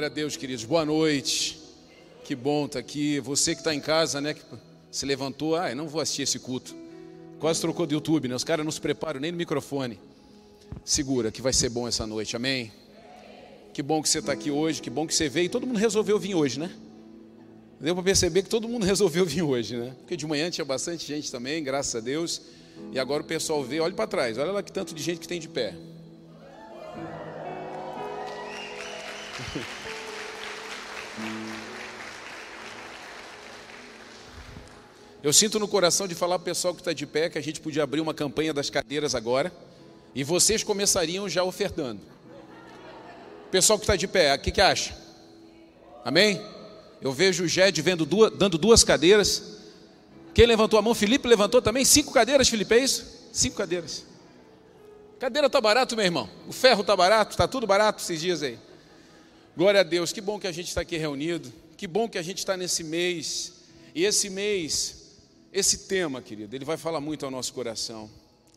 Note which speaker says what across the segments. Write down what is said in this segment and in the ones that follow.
Speaker 1: Glória a Deus, queridos. Boa noite. Que bom estar aqui. Você que está em casa, né? Que se levantou. Ah, eu não vou assistir esse culto. Quase trocou do YouTube, né? Os caras não se preparam nem no microfone. Segura que vai ser bom essa noite. Amém? Que bom que você está aqui hoje. Que bom que você veio. Todo mundo resolveu vir hoje, né? Deu para perceber que todo mundo resolveu vir hoje, né? Porque de manhã tinha bastante gente também, graças a Deus. E agora o pessoal vê, olha para trás, olha lá que tanto de gente que tem de pé. Eu sinto no coração de falar para o pessoal que está de pé que a gente podia abrir uma campanha das cadeiras agora e vocês começariam já ofertando. Pessoal que está de pé, o que, que acha? Amém? Eu vejo o Jed vendo duas, dando duas cadeiras. Quem levantou a mão? Felipe levantou também? Cinco cadeiras, Felipe, é isso? Cinco cadeiras. Cadeira está barato, meu irmão. O ferro está barato, está tudo barato esses dias aí. Glória a Deus, que bom que a gente está aqui reunido. Que bom que a gente está nesse mês. E esse mês, esse tema, querido, ele vai falar muito ao nosso coração.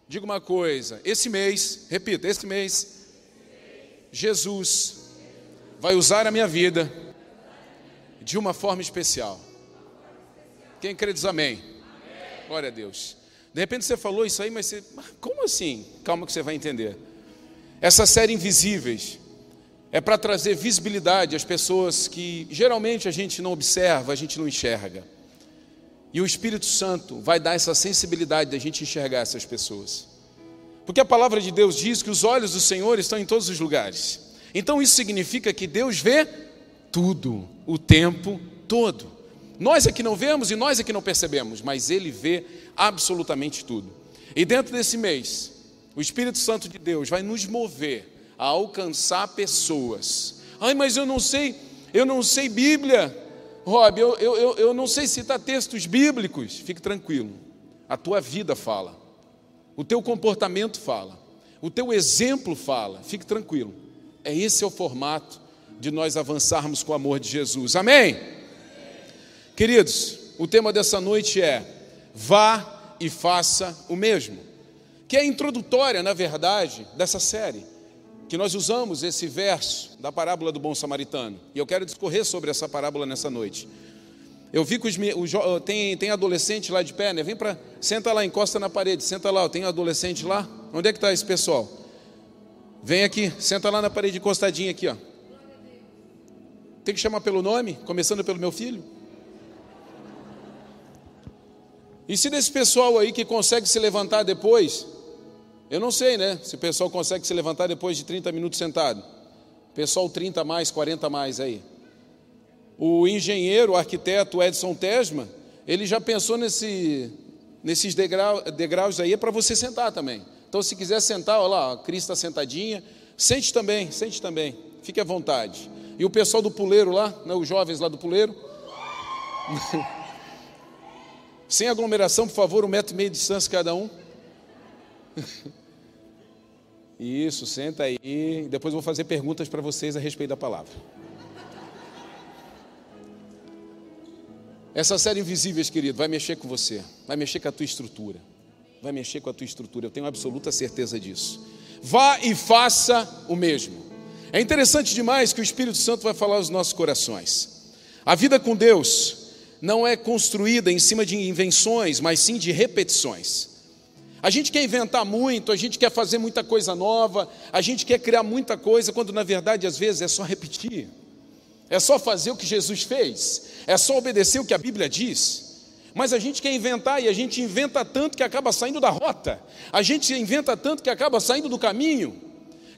Speaker 1: Diga uma coisa: esse mês, repita, esse mês, Jesus vai usar a minha vida de uma forma especial. Quem crê diz amém. Glória a Deus. De repente você falou isso aí, mas você, como assim? Calma que você vai entender. Essa série Invisíveis é para trazer visibilidade às pessoas que geralmente a gente não observa, a gente não enxerga. E o Espírito Santo vai dar essa sensibilidade da gente enxergar essas pessoas. Porque a palavra de Deus diz que os olhos do Senhor estão em todos os lugares. Então isso significa que Deus vê tudo, o tempo todo. Nós é que não vemos e nós é que não percebemos, mas Ele vê absolutamente tudo. E dentro desse mês, o Espírito Santo de Deus vai nos mover a alcançar pessoas. Ai, mas eu não sei, eu não sei Bíblia. Rob, eu, eu, eu, eu não sei citar textos bíblicos. Fique tranquilo, a tua vida fala, o teu comportamento fala, o teu exemplo fala. Fique tranquilo. É esse é o formato de nós avançarmos com o amor de Jesus. Amém? Queridos, o tema dessa noite é: vá e faça o mesmo. Que é introdutória, na verdade, dessa série. Que nós usamos esse verso da parábola do bom samaritano. E eu quero discorrer sobre essa parábola nessa noite. Eu vi que os, os, tem, tem adolescente lá de pé, né? Vem para. Senta lá, encosta na parede, senta lá, tem um adolescente lá. Onde é que está esse pessoal? Vem aqui, senta lá na parede encostadinha aqui, ó. Tem que chamar pelo nome, começando pelo meu filho. E se desse pessoal aí que consegue se levantar depois, eu não sei, né? Se o pessoal consegue se levantar depois de 30 minutos sentado. Pessoal 30 mais, 40 mais aí. O engenheiro, o arquiteto Edson Tesma, ele já pensou nesse, nesses degrau, degraus aí é para você sentar também. Então, se quiser sentar, olha lá, a Cris está sentadinha. Sente também, sente também. Fique à vontade. E o pessoal do puleiro lá, né, os jovens lá do puleiro. Sem aglomeração, por favor, um metro e meio de distância cada um. Isso, senta aí. Depois eu vou fazer perguntas para vocês a respeito da palavra. Essa série Invisíveis, querido, vai mexer com você, vai mexer com a tua estrutura vai mexer com a tua estrutura, eu tenho absoluta certeza disso. Vá e faça o mesmo. É interessante demais que o Espírito Santo vai falar aos nossos corações. A vida com Deus não é construída em cima de invenções, mas sim de repetições. A gente quer inventar muito, a gente quer fazer muita coisa nova, a gente quer criar muita coisa, quando na verdade às vezes é só repetir, é só fazer o que Jesus fez, é só obedecer o que a Bíblia diz. Mas a gente quer inventar e a gente inventa tanto que acaba saindo da rota. A gente inventa tanto que acaba saindo do caminho.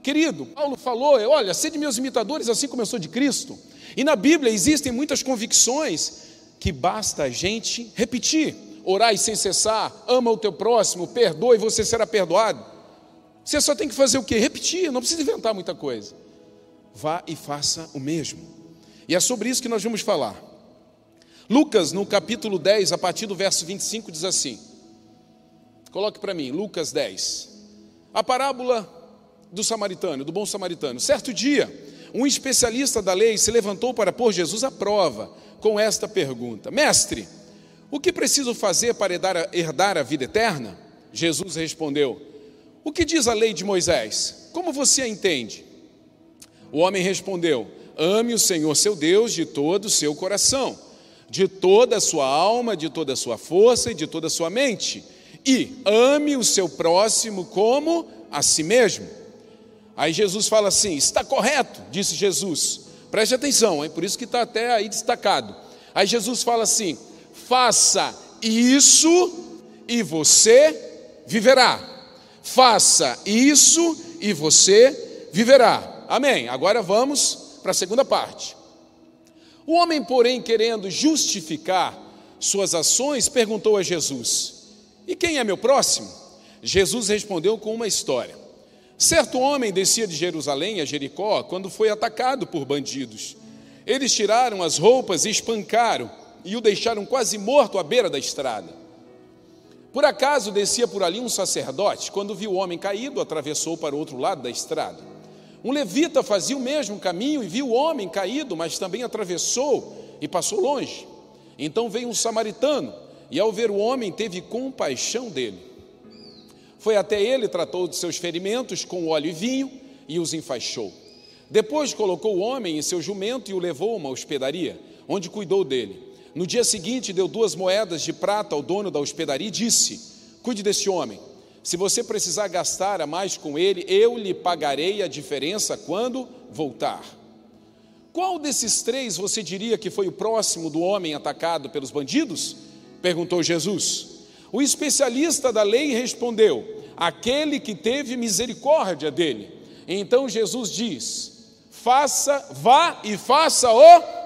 Speaker 1: Querido, Paulo falou: olha, sede meus imitadores, assim como eu sou de Cristo. E na Bíblia existem muitas convicções que basta a gente repetir. Orai sem cessar, ama o teu próximo, perdoe você será perdoado. Você só tem que fazer o quê? Repetir, não precisa inventar muita coisa. Vá e faça o mesmo. E é sobre isso que nós vamos falar. Lucas, no capítulo 10, a partir do verso 25, diz assim: Coloque para mim, Lucas 10. A parábola do samaritano, do bom samaritano. Certo dia, um especialista da lei se levantou para pôr Jesus à prova com esta pergunta: Mestre, o que preciso fazer para herdar a vida eterna? Jesus respondeu: O que diz a lei de Moisés? Como você a entende? O homem respondeu: ame o Senhor seu Deus de todo o seu coração, de toda a sua alma, de toda a sua força e de toda a sua mente, e ame o seu próximo como a si mesmo. Aí Jesus fala assim: está correto, disse Jesus. Preste atenção, é por isso que está até aí destacado. Aí Jesus fala assim: faça isso e você viverá. Faça isso e você viverá. Amém. Agora vamos para a segunda parte. O homem, porém, querendo justificar suas ações, perguntou a Jesus: E quem é meu próximo? Jesus respondeu com uma história. Certo homem descia de Jerusalém a Jericó quando foi atacado por bandidos. Eles tiraram as roupas e espancaram e o deixaram quase morto à beira da estrada. Por acaso descia por ali um sacerdote, quando viu o homem caído, atravessou para o outro lado da estrada. Um levita fazia o mesmo caminho e viu o homem caído, mas também atravessou e passou longe. Então veio um samaritano e, ao ver o homem, teve compaixão dele. Foi até ele, tratou de seus ferimentos com óleo e vinho e os enfaixou. Depois colocou o homem em seu jumento e o levou a uma hospedaria, onde cuidou dele. No dia seguinte, deu duas moedas de prata ao dono da hospedaria e disse: Cuide desse homem. Se você precisar gastar a mais com ele, eu lhe pagarei a diferença quando voltar. Qual desses três você diria que foi o próximo do homem atacado pelos bandidos? perguntou Jesus. O especialista da lei respondeu: aquele que teve misericórdia dele. Então Jesus diz: faça, vá e faça o,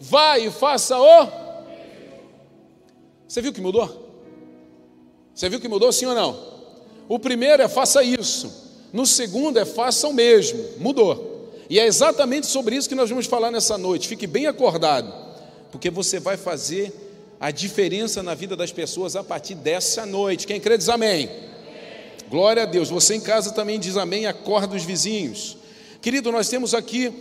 Speaker 1: vá e faça o. Você viu que mudou? Você viu que mudou sim ou não? O primeiro é faça isso. No segundo é faça o mesmo. Mudou. E é exatamente sobre isso que nós vamos falar nessa noite. Fique bem acordado, porque você vai fazer a diferença na vida das pessoas a partir dessa noite. Quem crê diz amém. Glória a Deus. Você em casa também diz amém, acorda os vizinhos. Querido, nós temos aqui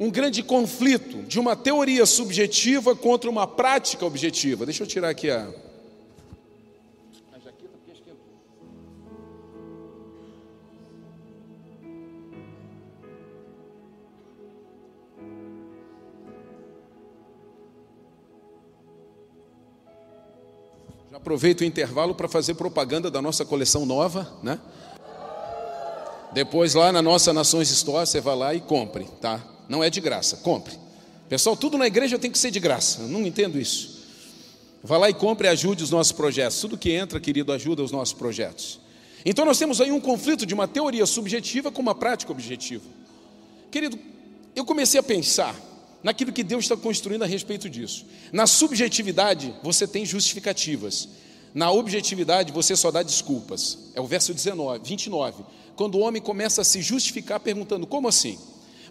Speaker 1: um grande conflito de uma teoria subjetiva contra uma prática objetiva. Deixa eu tirar aqui a Aproveito o intervalo para fazer propaganda da nossa coleção nova, né? Depois lá na nossa Nações Store, você vai lá e compre, tá? Não é de graça, compre. Pessoal, tudo na igreja tem que ser de graça, eu não entendo isso. Vá lá e compre e ajude os nossos projetos. Tudo que entra, querido, ajuda os nossos projetos. Então nós temos aí um conflito de uma teoria subjetiva com uma prática objetiva. Querido, eu comecei a pensar naquilo que Deus está construindo a respeito disso. Na subjetividade, você tem justificativas. Na objetividade, você só dá desculpas. É o verso 19, 29. Quando o homem começa a se justificar perguntando: como assim?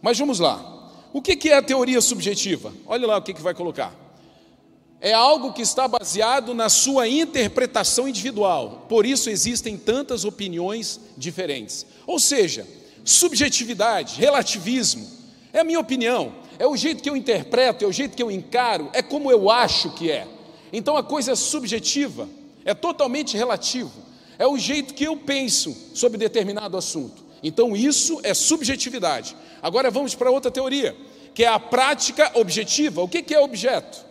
Speaker 1: Mas vamos lá. O que é a teoria subjetiva? Olha lá o que vai colocar. É algo que está baseado na sua interpretação individual. Por isso existem tantas opiniões diferentes. Ou seja, subjetividade, relativismo. É a minha opinião é o jeito que eu interpreto, é o jeito que eu encaro, é como eu acho que é. Então a coisa é subjetiva, é totalmente relativo, é o jeito que eu penso sobre determinado assunto. Então isso é subjetividade. Agora vamos para outra teoria, que é a prática objetiva. O que é objeto?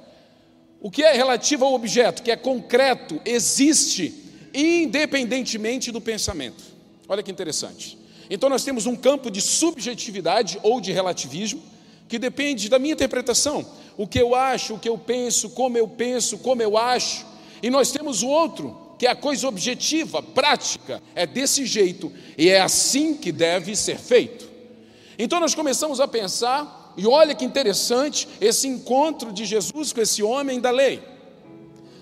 Speaker 1: O que é relativo ao objeto, que é concreto, existe independentemente do pensamento. Olha que interessante. Então nós temos um campo de subjetividade ou de relativismo que depende da minha interpretação, o que eu acho, o que eu penso, como eu penso, como eu acho. E nós temos o outro, que é a coisa objetiva, prática, é desse jeito e é assim que deve ser feito. Então nós começamos a pensar, e olha que interessante esse encontro de Jesus com esse homem da lei.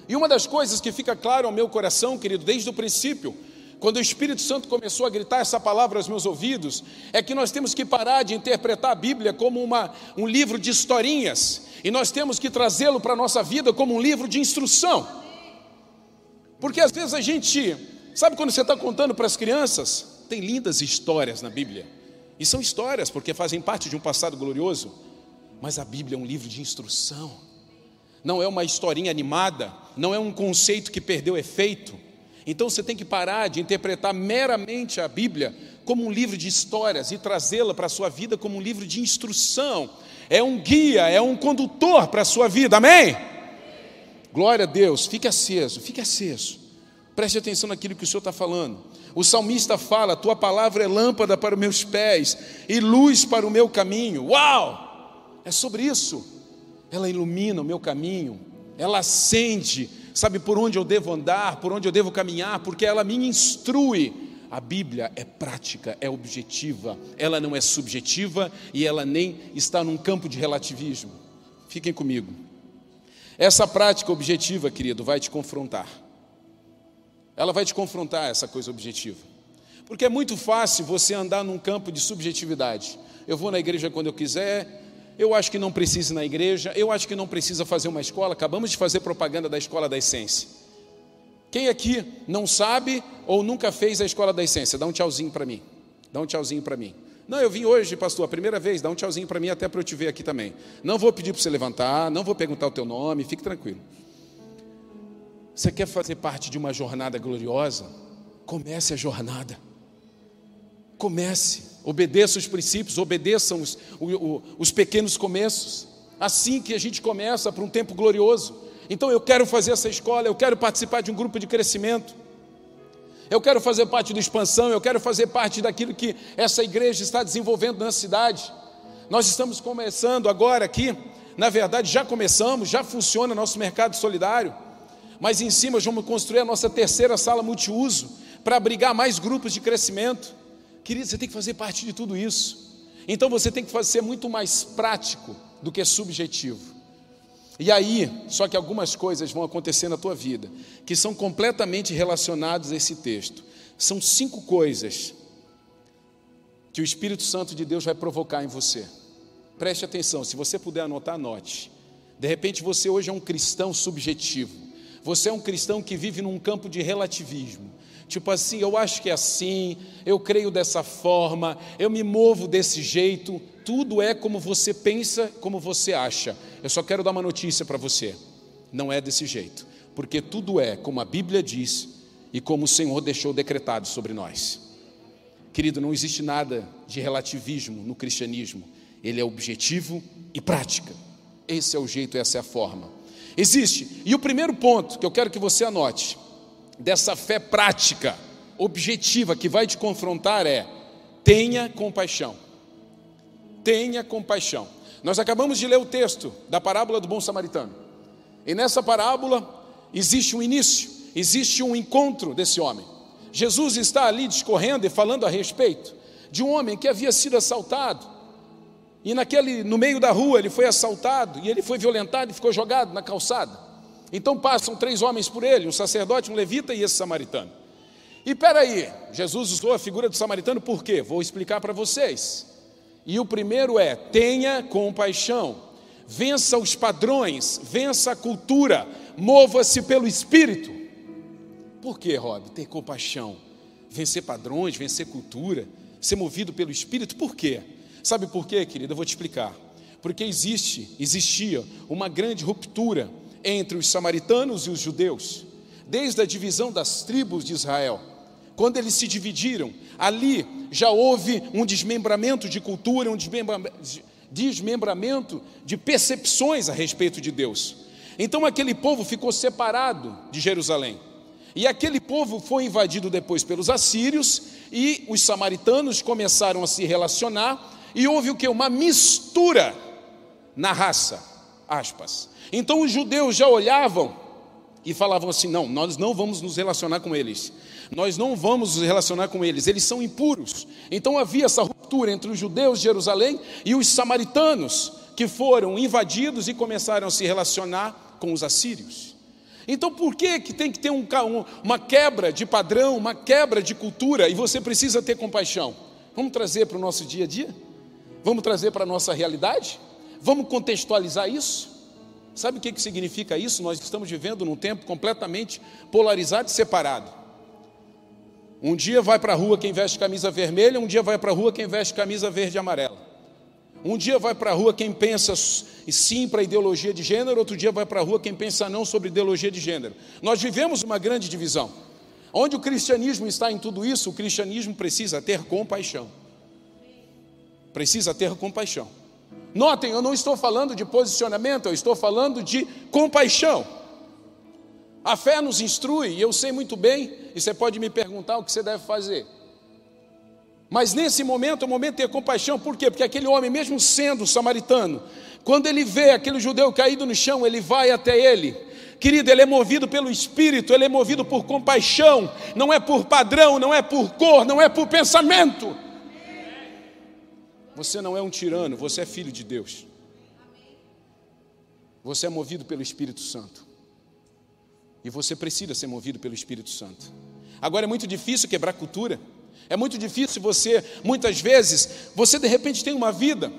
Speaker 1: E uma das coisas que fica claro ao meu coração, querido, desde o princípio, quando o Espírito Santo começou a gritar essa palavra aos meus ouvidos, é que nós temos que parar de interpretar a Bíblia como uma, um livro de historinhas, e nós temos que trazê-lo para a nossa vida como um livro de instrução. Porque às vezes a gente, sabe quando você está contando para as crianças? Tem lindas histórias na Bíblia, e são histórias porque fazem parte de um passado glorioso, mas a Bíblia é um livro de instrução, não é uma historinha animada, não é um conceito que perdeu efeito Então você tem que parar de interpretar meramente a Bíblia como um livro de histórias e trazê-la para a sua vida como um livro de instrução. É um guia, é um condutor para a sua vida, amém? Glória a Deus, fique aceso, fique aceso. Preste atenção naquilo que o Senhor está falando. O salmista fala: Tua palavra é lâmpada para os meus pés e luz para o meu caminho. Uau! É sobre isso. Ela ilumina o meu caminho, ela acende sabe por onde eu devo andar, por onde eu devo caminhar, porque ela me instrui. A Bíblia é prática, é objetiva, ela não é subjetiva e ela nem está num campo de relativismo. Fiquem comigo. Essa prática objetiva, querido, vai te confrontar. Ela vai te confrontar, essa coisa objetiva. Porque é muito fácil você andar num campo de subjetividade. Eu vou na igreja quando eu quiser, eu acho que não precisa ir na igreja, eu acho que não precisa fazer uma escola, acabamos de fazer propaganda da escola da essência. Quem aqui não sabe ou nunca fez a escola da essência? Dá um tchauzinho para mim. Dá um tchauzinho para mim. Não, eu vim hoje, pastor, a primeira vez, dá um tchauzinho para mim até para eu te ver aqui também. Não vou pedir para você levantar, não vou perguntar o teu nome, fique tranquilo. Você quer fazer parte de uma jornada gloriosa? Comece a jornada. Comece, obedeça os princípios, obedeçam os, os pequenos começos. Assim que a gente começa para um tempo glorioso. Então eu quero fazer essa escola, eu quero participar de um grupo de crescimento. Eu quero fazer parte da expansão, eu quero fazer parte daquilo que essa igreja está desenvolvendo na cidade. Nós estamos começando agora aqui, na verdade já começamos, já funciona nosso mercado solidário, mas em cima vamos construir a nossa terceira sala multiuso para abrigar mais grupos de crescimento. Querido, você tem que fazer parte de tudo isso. Então você tem que ser muito mais prático do que subjetivo. E aí, só que algumas coisas vão acontecer na tua vida que são completamente relacionadas a esse texto. São cinco coisas que o Espírito Santo de Deus vai provocar em você. Preste atenção, se você puder anotar, anote. De repente você hoje é um cristão subjetivo. Você é um cristão que vive num campo de relativismo. Tipo assim, eu acho que é assim, eu creio dessa forma, eu me movo desse jeito. Tudo é como você pensa, como você acha. Eu só quero dar uma notícia para você: não é desse jeito, porque tudo é como a Bíblia diz e como o Senhor deixou decretado sobre nós. Querido, não existe nada de relativismo no cristianismo, ele é objetivo e prática. Esse é o jeito, essa é a forma. Existe, e o primeiro ponto que eu quero que você anote, dessa fé prática, objetiva, que vai te confrontar é: tenha compaixão. Tenha compaixão. Nós acabamos de ler o texto da parábola do bom samaritano. E nessa parábola existe um início, existe um encontro desse homem. Jesus está ali discorrendo e falando a respeito de um homem que havia sido assaltado. E naquele no meio da rua ele foi assaltado e ele foi violentado e ficou jogado na calçada. Então passam três homens por ele, um sacerdote, um levita e esse samaritano. E peraí, Jesus usou a figura do samaritano por quê? Vou explicar para vocês. E o primeiro é: tenha compaixão, vença os padrões, vença a cultura, mova-se pelo espírito. Por que, Rob? Ter compaixão, vencer padrões, vencer cultura, ser movido pelo espírito, por quê? Sabe por quê, querido? Eu vou te explicar. Porque existe, existia uma grande ruptura entre os samaritanos e os judeus, desde a divisão das tribos de Israel. Quando eles se dividiram, ali já houve um desmembramento de cultura, um desmembramento de percepções a respeito de Deus. Então aquele povo ficou separado de Jerusalém. E aquele povo foi invadido depois pelos assírios e os samaritanos começaram a se relacionar e houve o que? Uma mistura na raça, aspas. Então os judeus já olhavam e falavam assim: não, nós não vamos nos relacionar com eles, nós não vamos nos relacionar com eles, eles são impuros. Então havia essa ruptura entre os judeus de Jerusalém e os samaritanos, que foram invadidos e começaram a se relacionar com os assírios. Então por que, que tem que ter um, uma quebra de padrão, uma quebra de cultura, e você precisa ter compaixão? Vamos trazer para o nosso dia a dia? Vamos trazer para a nossa realidade? Vamos contextualizar isso? Sabe o que, que significa isso? Nós estamos vivendo num tempo completamente polarizado e separado. Um dia vai para a rua quem veste camisa vermelha, um dia vai para a rua quem veste camisa verde e amarela. Um dia vai para a rua quem pensa sim para a ideologia de gênero, outro dia vai para a rua quem pensa não sobre ideologia de gênero. Nós vivemos uma grande divisão, Onde o cristianismo está em tudo isso, o cristianismo precisa ter compaixão. Precisa ter compaixão. Notem, eu não estou falando de posicionamento, eu estou falando de compaixão. A fé nos instrui, e eu sei muito bem, e você pode me perguntar o que você deve fazer. Mas nesse momento, é o momento de ter compaixão, por quê? Porque aquele homem, mesmo sendo samaritano, quando ele vê aquele judeu caído no chão, ele vai até ele. Querido, ele é movido pelo Espírito, ele é movido por compaixão, não é por padrão, não é por cor, não é por pensamento. Você não é um tirano, você é filho de Deus. Você é movido pelo Espírito Santo. E você precisa ser movido pelo Espírito Santo. Agora é muito difícil quebrar cultura. É muito difícil você, muitas vezes, você de repente tem uma vida,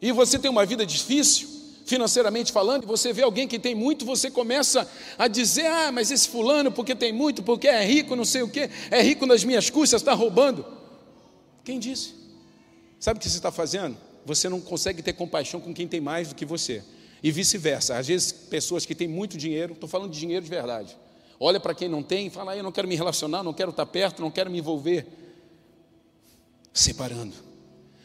Speaker 1: e você tem uma vida difícil, financeiramente falando, e você vê alguém que tem muito, você começa a dizer: ah, mas esse fulano, porque tem muito, porque é rico, não sei o quê, é rico nas minhas custas, está roubando. Quem disse? Sabe o que você está fazendo? Você não consegue ter compaixão com quem tem mais do que você. E vice-versa. Às vezes, pessoas que têm muito dinheiro, estou falando de dinheiro de verdade, olha para quem não tem e fala: ah, eu não quero me relacionar, não quero estar perto, não quero me envolver. Separando.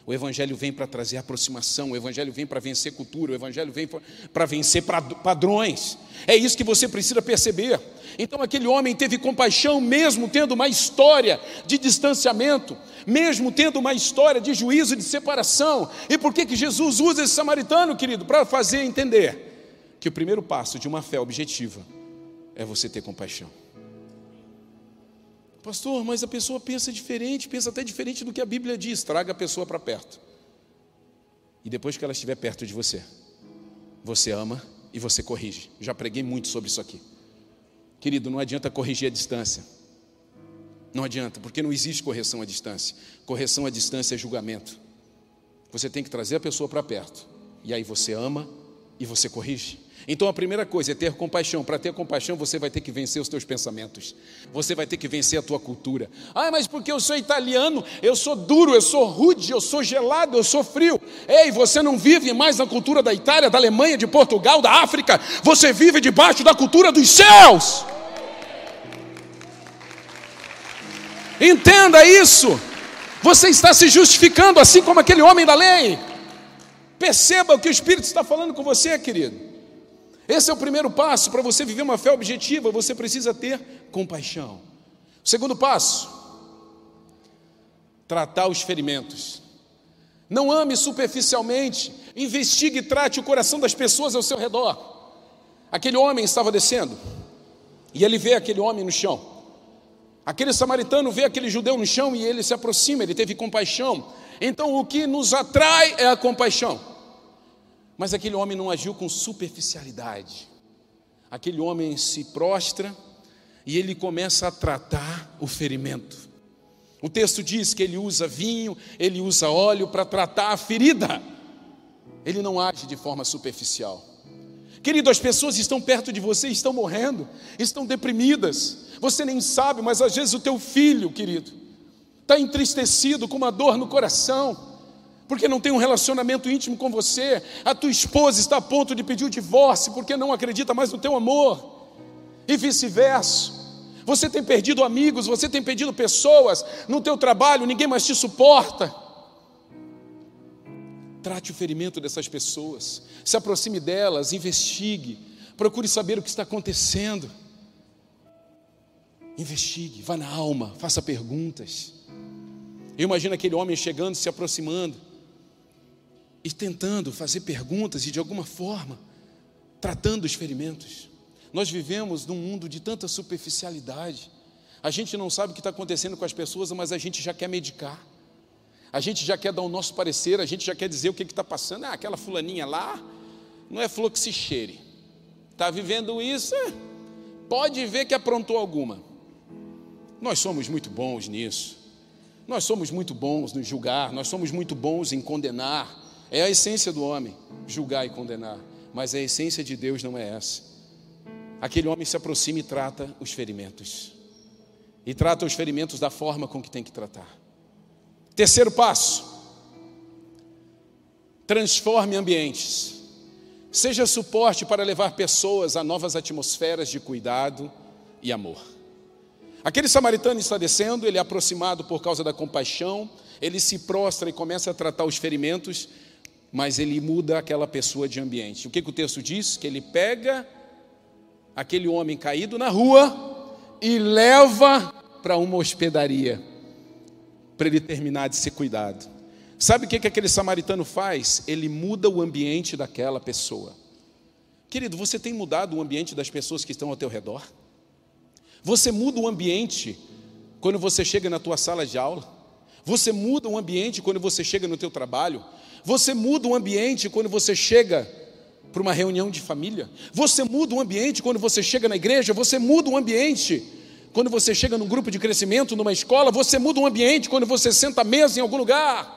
Speaker 1: O Evangelho vem para trazer aproximação, o Evangelho vem para vencer cultura, o Evangelho vem para vencer padrões. É isso que você precisa perceber. Então, aquele homem teve compaixão, mesmo tendo uma história de distanciamento, mesmo tendo uma história de juízo, de separação. E por que, que Jesus usa esse samaritano, querido? Para fazer entender que o primeiro passo de uma fé objetiva é você ter compaixão. Pastor, mas a pessoa pensa diferente, pensa até diferente do que a Bíblia diz. Traga a pessoa para perto. E depois que ela estiver perto de você, você ama e você corrige. Já preguei muito sobre isso aqui. Querido, não adianta corrigir a distância. Não adianta, porque não existe correção à distância. Correção à distância é julgamento. Você tem que trazer a pessoa para perto. E aí você ama e você corrige. Então a primeira coisa é ter compaixão. Para ter compaixão, você vai ter que vencer os teus pensamentos. Você vai ter que vencer a tua cultura. Ah, mas porque eu sou italiano, eu sou duro, eu sou rude, eu sou gelado, eu sou frio. Ei, você não vive mais na cultura da Itália, da Alemanha, de Portugal, da África. Você vive debaixo da cultura dos céus. Entenda isso. Você está se justificando assim como aquele homem da lei. Perceba o que o Espírito está falando com você, querido. Esse é o primeiro passo para você viver uma fé objetiva, você precisa ter compaixão. O segundo passo, tratar os ferimentos. Não ame superficialmente, investigue e trate o coração das pessoas ao seu redor. Aquele homem estava descendo e ele vê aquele homem no chão. Aquele samaritano vê aquele judeu no chão e ele se aproxima, ele teve compaixão. Então o que nos atrai é a compaixão. Mas aquele homem não agiu com superficialidade. Aquele homem se prostra e ele começa a tratar o ferimento. O texto diz que ele usa vinho, ele usa óleo para tratar a ferida. Ele não age de forma superficial. Querido, as pessoas estão perto de você, estão morrendo, estão deprimidas. Você nem sabe, mas às vezes o teu filho, querido, está entristecido com uma dor no coração porque não tem um relacionamento íntimo com você, a tua esposa está a ponto de pedir o divórcio porque não acredita mais no teu amor, e vice-versa. Você tem perdido amigos, você tem perdido pessoas no teu trabalho, ninguém mais te suporta. Trate o ferimento dessas pessoas, se aproxime delas, investigue, procure saber o que está acontecendo. Investigue, vá na alma, faça perguntas. Eu imagino aquele homem chegando, se aproximando e tentando fazer perguntas e de alguma forma tratando os ferimentos. Nós vivemos num mundo de tanta superficialidade. A gente não sabe o que está acontecendo com as pessoas, mas a gente já quer medicar. A gente já quer dar o nosso parecer, a gente já quer dizer o que está passando. Ah, aquela fulaninha lá não é flor que se cheire. Está vivendo isso, é, pode ver que aprontou alguma. Nós somos muito bons nisso. Nós somos muito bons no julgar, nós somos muito bons em condenar. É a essência do homem, julgar e condenar. Mas a essência de Deus não é essa. Aquele homem se aproxima e trata os ferimentos. E trata os ferimentos da forma com que tem que tratar. Terceiro passo: transforme ambientes. Seja suporte para levar pessoas a novas atmosferas de cuidado e amor. Aquele samaritano está descendo, ele é aproximado por causa da compaixão, ele se prostra e começa a tratar os ferimentos, mas ele muda aquela pessoa de ambiente. O que, que o texto diz? Que ele pega aquele homem caído na rua e leva para uma hospedaria, para ele terminar de ser cuidado. Sabe o que, que aquele samaritano faz? Ele muda o ambiente daquela pessoa. Querido, você tem mudado o ambiente das pessoas que estão ao teu redor? Você muda o ambiente quando você chega na tua sala de aula? Você muda o ambiente quando você chega no teu trabalho? Você muda o ambiente quando você chega para uma reunião de família? Você muda o ambiente quando você chega na igreja? Você muda o ambiente quando você chega num grupo de crescimento, numa escola? Você muda o ambiente quando você senta à mesa em algum lugar?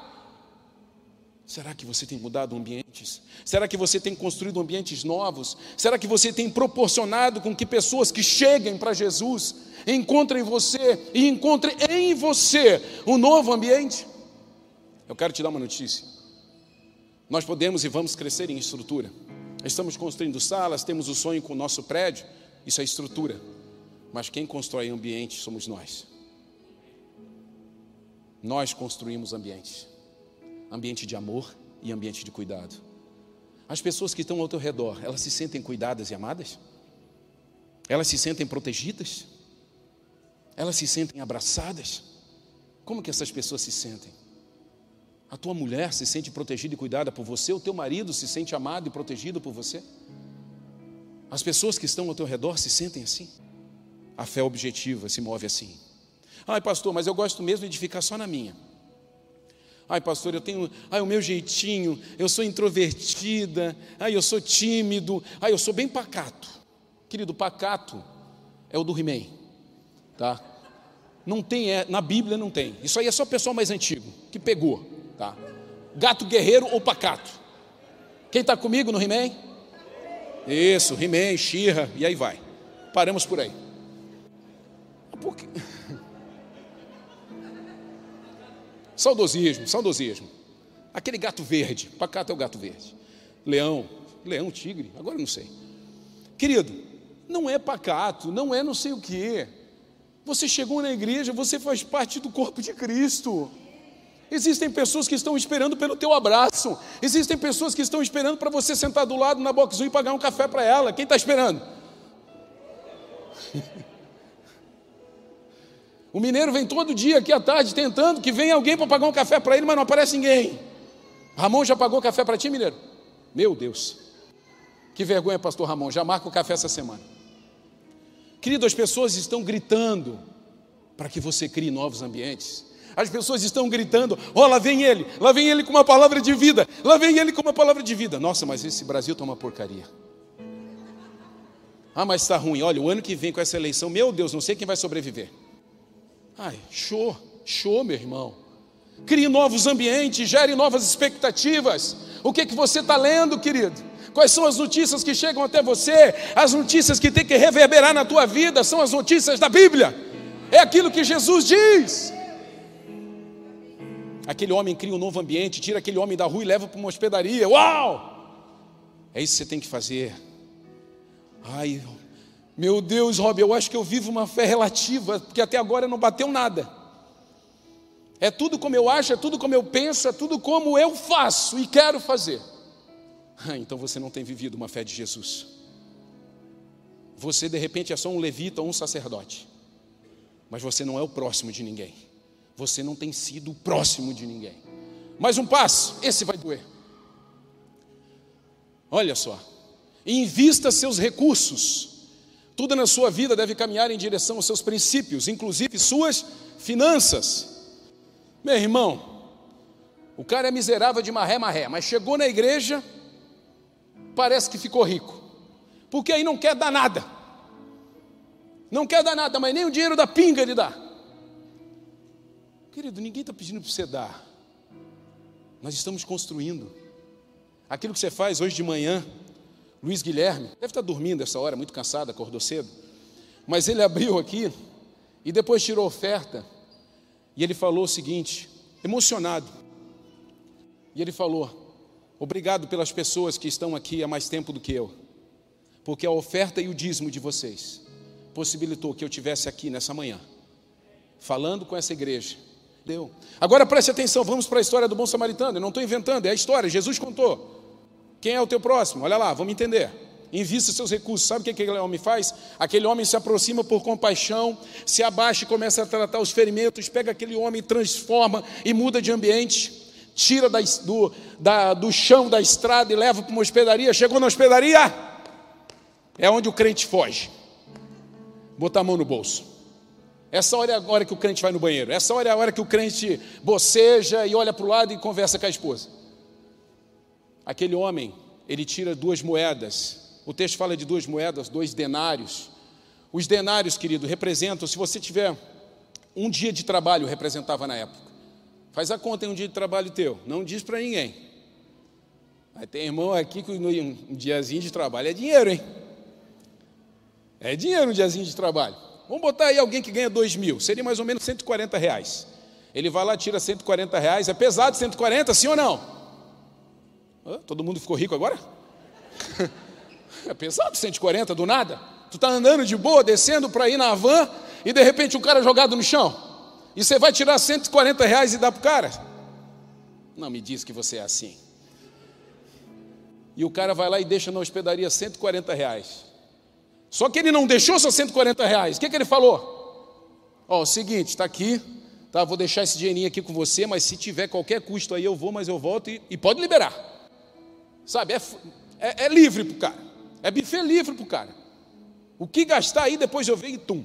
Speaker 1: Será que você tem mudado ambientes? Será que você tem construído ambientes novos? Será que você tem proporcionado com que pessoas que cheguem para Jesus encontrem você e encontrem em você um novo ambiente? Eu quero te dar uma notícia. Nós podemos e vamos crescer em estrutura. Estamos construindo salas, temos o sonho com o nosso prédio, isso é estrutura. Mas quem constrói ambiente somos nós. Nós construímos ambientes ambiente de amor e ambiente de cuidado. As pessoas que estão ao teu redor, elas se sentem cuidadas e amadas? Elas se sentem protegidas? Elas se sentem abraçadas? Como que essas pessoas se sentem? A tua mulher se sente protegida e cuidada por você? O teu marido se sente amado e protegido por você? As pessoas que estão ao teu redor se sentem assim? A fé objetiva se move assim. Ai, pastor, mas eu gosto mesmo de ficar só na minha. Ai, pastor, eu tenho, ai, o meu jeitinho, eu sou introvertida, ai, eu sou tímido, ai, eu sou bem pacato. Querido, pacato é o do He-Man, tá? Não tem, é, na Bíblia não tem. Isso aí é só pessoal mais antigo que pegou, tá? Gato guerreiro ou pacato? Quem está comigo no He-Man? Isso, He-Man, Xirra, e aí vai. Paramos por aí. Por quê? Saudosismo, saudosismo. Aquele gato verde, pacato é o gato verde. Leão, leão, tigre, agora eu não sei. Querido, não é pacato, não é não sei o que. Você chegou na igreja, você faz parte do corpo de Cristo. Existem pessoas que estão esperando pelo teu abraço. Existem pessoas que estão esperando para você sentar do lado na box e pagar um café para ela. Quem está esperando? O mineiro vem todo dia aqui à tarde tentando que venha alguém para pagar um café para ele, mas não aparece ninguém. Ramon já pagou café para ti, mineiro? Meu Deus. Que vergonha, pastor Ramon. Já marca o café essa semana. Querido, as pessoas estão gritando para que você crie novos ambientes. As pessoas estão gritando: ó, oh, lá vem ele, lá vem ele com uma palavra de vida, lá vem ele com uma palavra de vida. Nossa, mas esse Brasil está uma porcaria. Ah, mas está ruim. Olha, o ano que vem com essa eleição, meu Deus, não sei quem vai sobreviver. Ai, show, show, meu irmão. Crie novos ambientes, gere novas expectativas. O que, que você está lendo, querido? Quais são as notícias que chegam até você? As notícias que tem que reverberar na tua vida são as notícias da Bíblia. É aquilo que Jesus diz. Aquele homem cria um novo ambiente, tira aquele homem da rua e leva para uma hospedaria. Uau! É isso que você tem que fazer. Ai, meu Deus, Rob, eu acho que eu vivo uma fé relativa, porque até agora não bateu nada. É tudo como eu acho, é tudo como eu penso, é tudo como eu faço e quero fazer. Ah, então você não tem vivido uma fé de Jesus. Você de repente é só um levita ou um sacerdote, mas você não é o próximo de ninguém. Você não tem sido próximo de ninguém. Mais um passo, esse vai doer. Olha só, invista seus recursos tudo na sua vida deve caminhar em direção aos seus princípios, inclusive suas finanças. Meu irmão, o cara é miserável de maré, maré, mas chegou na igreja, parece que ficou rico, porque aí não quer dar nada, não quer dar nada, mas nem o dinheiro da pinga ele dá. Querido, ninguém está pedindo para você dar, nós estamos construindo. Aquilo que você faz hoje de manhã, Luiz Guilherme, deve estar dormindo essa hora, muito cansado, acordou cedo. Mas ele abriu aqui e depois tirou oferta. E ele falou o seguinte, emocionado. E ele falou: Obrigado pelas pessoas que estão aqui há mais tempo do que eu, porque a oferta e o dízimo de vocês possibilitou que eu tivesse aqui nessa manhã falando com essa igreja. Deu. Agora preste atenção, vamos para a história do bom samaritano. Eu não estou inventando, é a história, Jesus contou. Quem é o teu próximo? Olha lá, vamos entender. Invista seus recursos. Sabe o que aquele homem faz? Aquele homem se aproxima por compaixão, se abaixa e começa a tratar os ferimentos, pega aquele homem, transforma e muda de ambiente, tira da, do, da, do chão da estrada e leva para uma hospedaria. Chegou na hospedaria, é onde o crente foge. Botar a mão no bolso. Essa hora é a hora que o crente vai no banheiro. Essa hora é a hora que o crente boceja e olha para o lado e conversa com a esposa. Aquele homem, ele tira duas moedas o texto fala de duas moedas, dois denários. Os denários, querido, representam, se você tiver um dia de trabalho, representava na época. Faz a conta em um dia de trabalho teu, não diz para ninguém. Aí tem irmão aqui que um diazinho de trabalho é dinheiro, hein? É dinheiro um diazinho de trabalho. Vamos botar aí alguém que ganha dois mil, seria mais ou menos 140 reais. Ele vai lá, tira 140 reais, é pesado 140, sim ou não? todo mundo ficou rico agora? É pesado 140 do nada. Tu está andando de boa, descendo para ir na van, e de repente um cara jogado no chão. E você vai tirar 140 reais e dar para o cara? Não me diz que você é assim. E o cara vai lá e deixa na hospedaria 140 reais. Só que ele não deixou só 140 reais. O que, que ele falou? Ó, oh, o seguinte, está aqui, tá? Vou deixar esse dinheirinho aqui com você, mas se tiver qualquer custo aí eu vou, mas eu volto e, e pode liberar. Sabe, é, é, é livre para o cara. É buffet livre para o cara. O que gastar aí, depois eu venho e tum.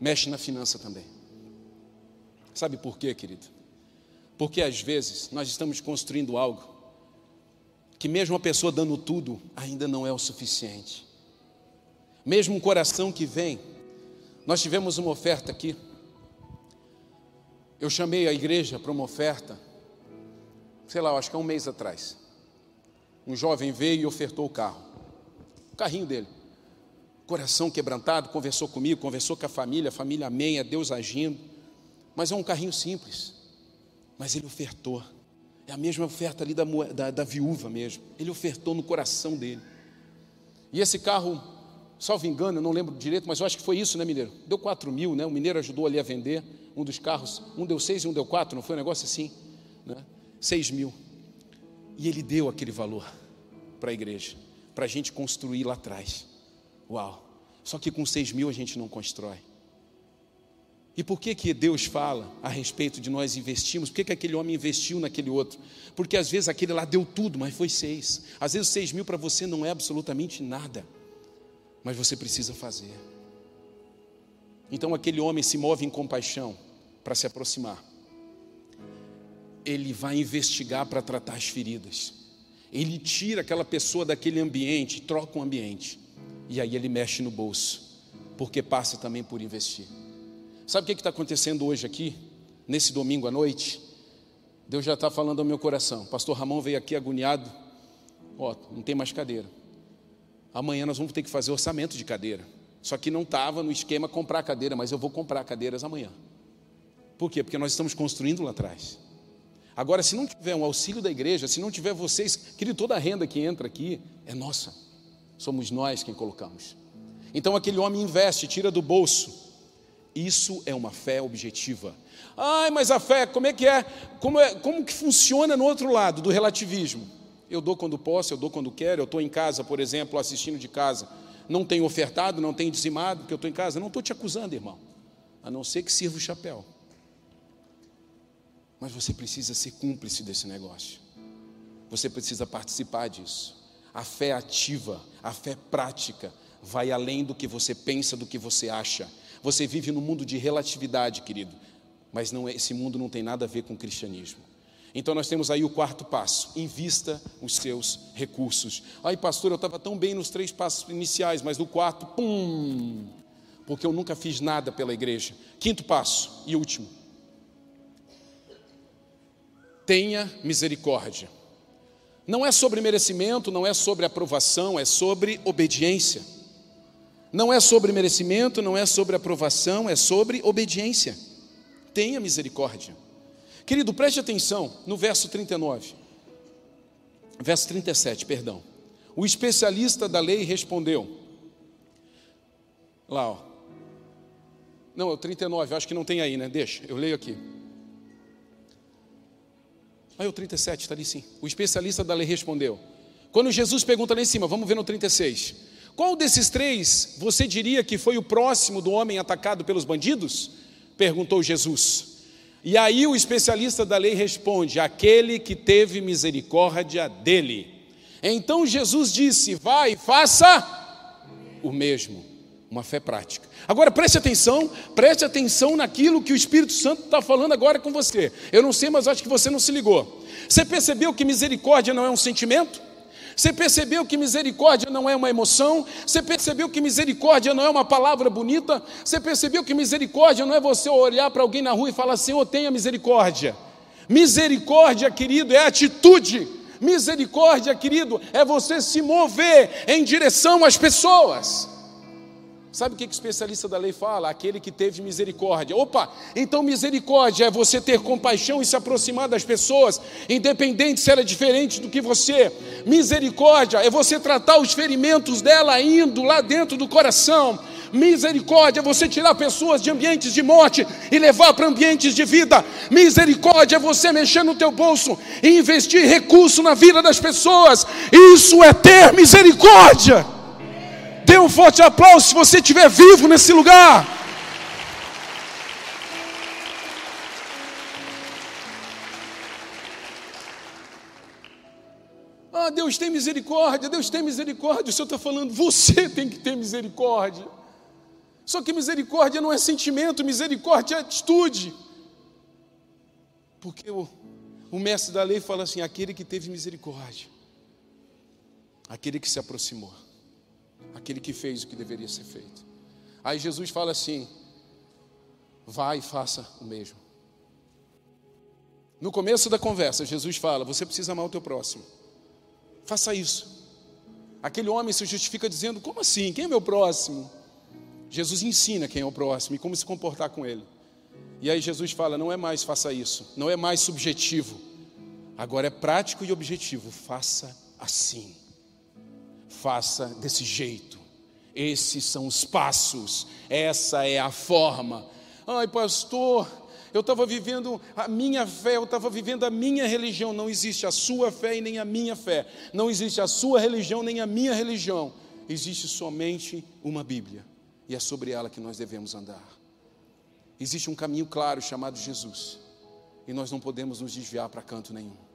Speaker 1: Mexe na finança também. Sabe por quê, querido? Porque às vezes nós estamos construindo algo que, mesmo a pessoa dando tudo, ainda não é o suficiente. Mesmo um coração que vem, nós tivemos uma oferta aqui. Eu chamei a igreja para uma oferta, sei lá, acho que há um mês atrás um jovem veio e ofertou o carro. O carrinho dele. Coração quebrantado, conversou comigo, conversou com a família, a família amém, é Deus agindo. Mas é um carrinho simples. Mas ele ofertou. É a mesma oferta ali da, da, da viúva mesmo. Ele ofertou no coração dele. E esse carro, salvo engano, eu não lembro direito, mas eu acho que foi isso, né, Mineiro? Deu 4 mil, né? O Mineiro ajudou ali a vender um dos carros. Um deu 6 e um deu 4, não foi um negócio assim? Né? 6 mil. E ele deu aquele valor para a igreja, para a gente construir lá atrás. Uau! Só que com seis mil a gente não constrói. E por que, que Deus fala a respeito de nós investirmos? Por que, que aquele homem investiu naquele outro? Porque às vezes aquele lá deu tudo, mas foi seis. Às vezes seis mil para você não é absolutamente nada, mas você precisa fazer. Então aquele homem se move em compaixão para se aproximar ele vai investigar para tratar as feridas. Ele tira aquela pessoa daquele ambiente, troca o ambiente. E aí ele mexe no bolso, porque passa também por investir. Sabe o que está acontecendo hoje aqui, nesse domingo à noite? Deus já está falando ao meu coração. Pastor Ramon veio aqui agoniado. Ó, não tem mais cadeira. Amanhã nós vamos ter que fazer orçamento de cadeira. Só que não estava no esquema comprar cadeira, mas eu vou comprar cadeiras amanhã. Por quê? Porque nós estamos construindo lá atrás. Agora, se não tiver um auxílio da igreja, se não tiver vocês, querido, toda a renda que entra aqui é nossa. Somos nós quem colocamos. Então aquele homem investe, tira do bolso. Isso é uma fé objetiva. Ai, mas a fé, como é que é? Como, é, como que funciona no outro lado do relativismo? Eu dou quando posso, eu dou quando quero. Eu estou em casa, por exemplo, assistindo de casa. Não tenho ofertado, não tenho dizimado, porque eu estou em casa. Não estou te acusando, irmão. A não ser que sirva o chapéu. Mas você precisa ser cúmplice desse negócio. Você precisa participar disso. A fé ativa, a fé prática, vai além do que você pensa, do que você acha. Você vive num mundo de relatividade, querido, mas não, é, esse mundo não tem nada a ver com o cristianismo. Então nós temos aí o quarto passo: invista os seus recursos. Ai, pastor, eu estava tão bem nos três passos iniciais, mas no quarto, pum, porque eu nunca fiz nada pela igreja. Quinto passo e último: tenha misericórdia. Não é sobre merecimento, não é sobre aprovação, é sobre obediência. Não é sobre merecimento, não é sobre aprovação, é sobre obediência. Tenha misericórdia. Querido, preste atenção no verso 39. Verso 37, perdão. O especialista da lei respondeu: Lá, ó. Não, é o 39, acho que não tem aí, né? Deixa, eu leio aqui. É o 37, está ali sim. O especialista da lei respondeu. Quando Jesus pergunta lá em cima, vamos ver no 36. Qual desses três você diria que foi o próximo do homem atacado pelos bandidos? Perguntou Jesus. E aí o especialista da lei responde: aquele que teve misericórdia dele. Então Jesus disse: vai, faça o mesmo. Uma fé prática. Agora preste atenção, preste atenção naquilo que o Espírito Santo está falando agora com você. Eu não sei, mas acho que você não se ligou. Você percebeu que misericórdia não é um sentimento? Você percebeu que misericórdia não é uma emoção? Você percebeu que misericórdia não é uma palavra bonita? Você percebeu que misericórdia não é você olhar para alguém na rua e falar, Senhor, tenha misericórdia. Misericórdia, querido, é atitude. Misericórdia, querido, é você se mover em direção às pessoas. Sabe o que o especialista da lei fala? Aquele que teve misericórdia. Opa, então misericórdia é você ter compaixão e se aproximar das pessoas, independente se ela é diferente do que você. Misericórdia é você tratar os ferimentos dela indo lá dentro do coração. Misericórdia é você tirar pessoas de ambientes de morte e levar para ambientes de vida. Misericórdia é você mexer no teu bolso e investir recurso na vida das pessoas. Isso é ter misericórdia. Um forte aplauso se você estiver vivo nesse lugar. Ah, Deus tem misericórdia, Deus tem misericórdia. O Senhor está falando, você tem que ter misericórdia. Só que misericórdia não é sentimento, misericórdia é atitude. Porque o, o mestre da lei fala assim: aquele que teve misericórdia, aquele que se aproximou aquele que fez o que deveria ser feito. Aí Jesus fala assim: vai e faça o mesmo. No começo da conversa, Jesus fala: você precisa amar o teu próximo. Faça isso. Aquele homem se justifica dizendo: como assim? Quem é meu próximo? Jesus ensina quem é o próximo e como se comportar com ele. E aí Jesus fala: não é mais faça isso, não é mais subjetivo, agora é prático e objetivo. Faça assim faça desse jeito. Esses são os passos, essa é a forma. Ai, pastor, eu estava vivendo a minha fé, eu estava vivendo a minha religião. Não existe a sua fé e nem a minha fé. Não existe a sua religião nem a minha religião. Existe somente uma Bíblia. E é sobre ela que nós devemos andar. Existe um caminho claro chamado Jesus. E nós não podemos nos desviar para canto nenhum.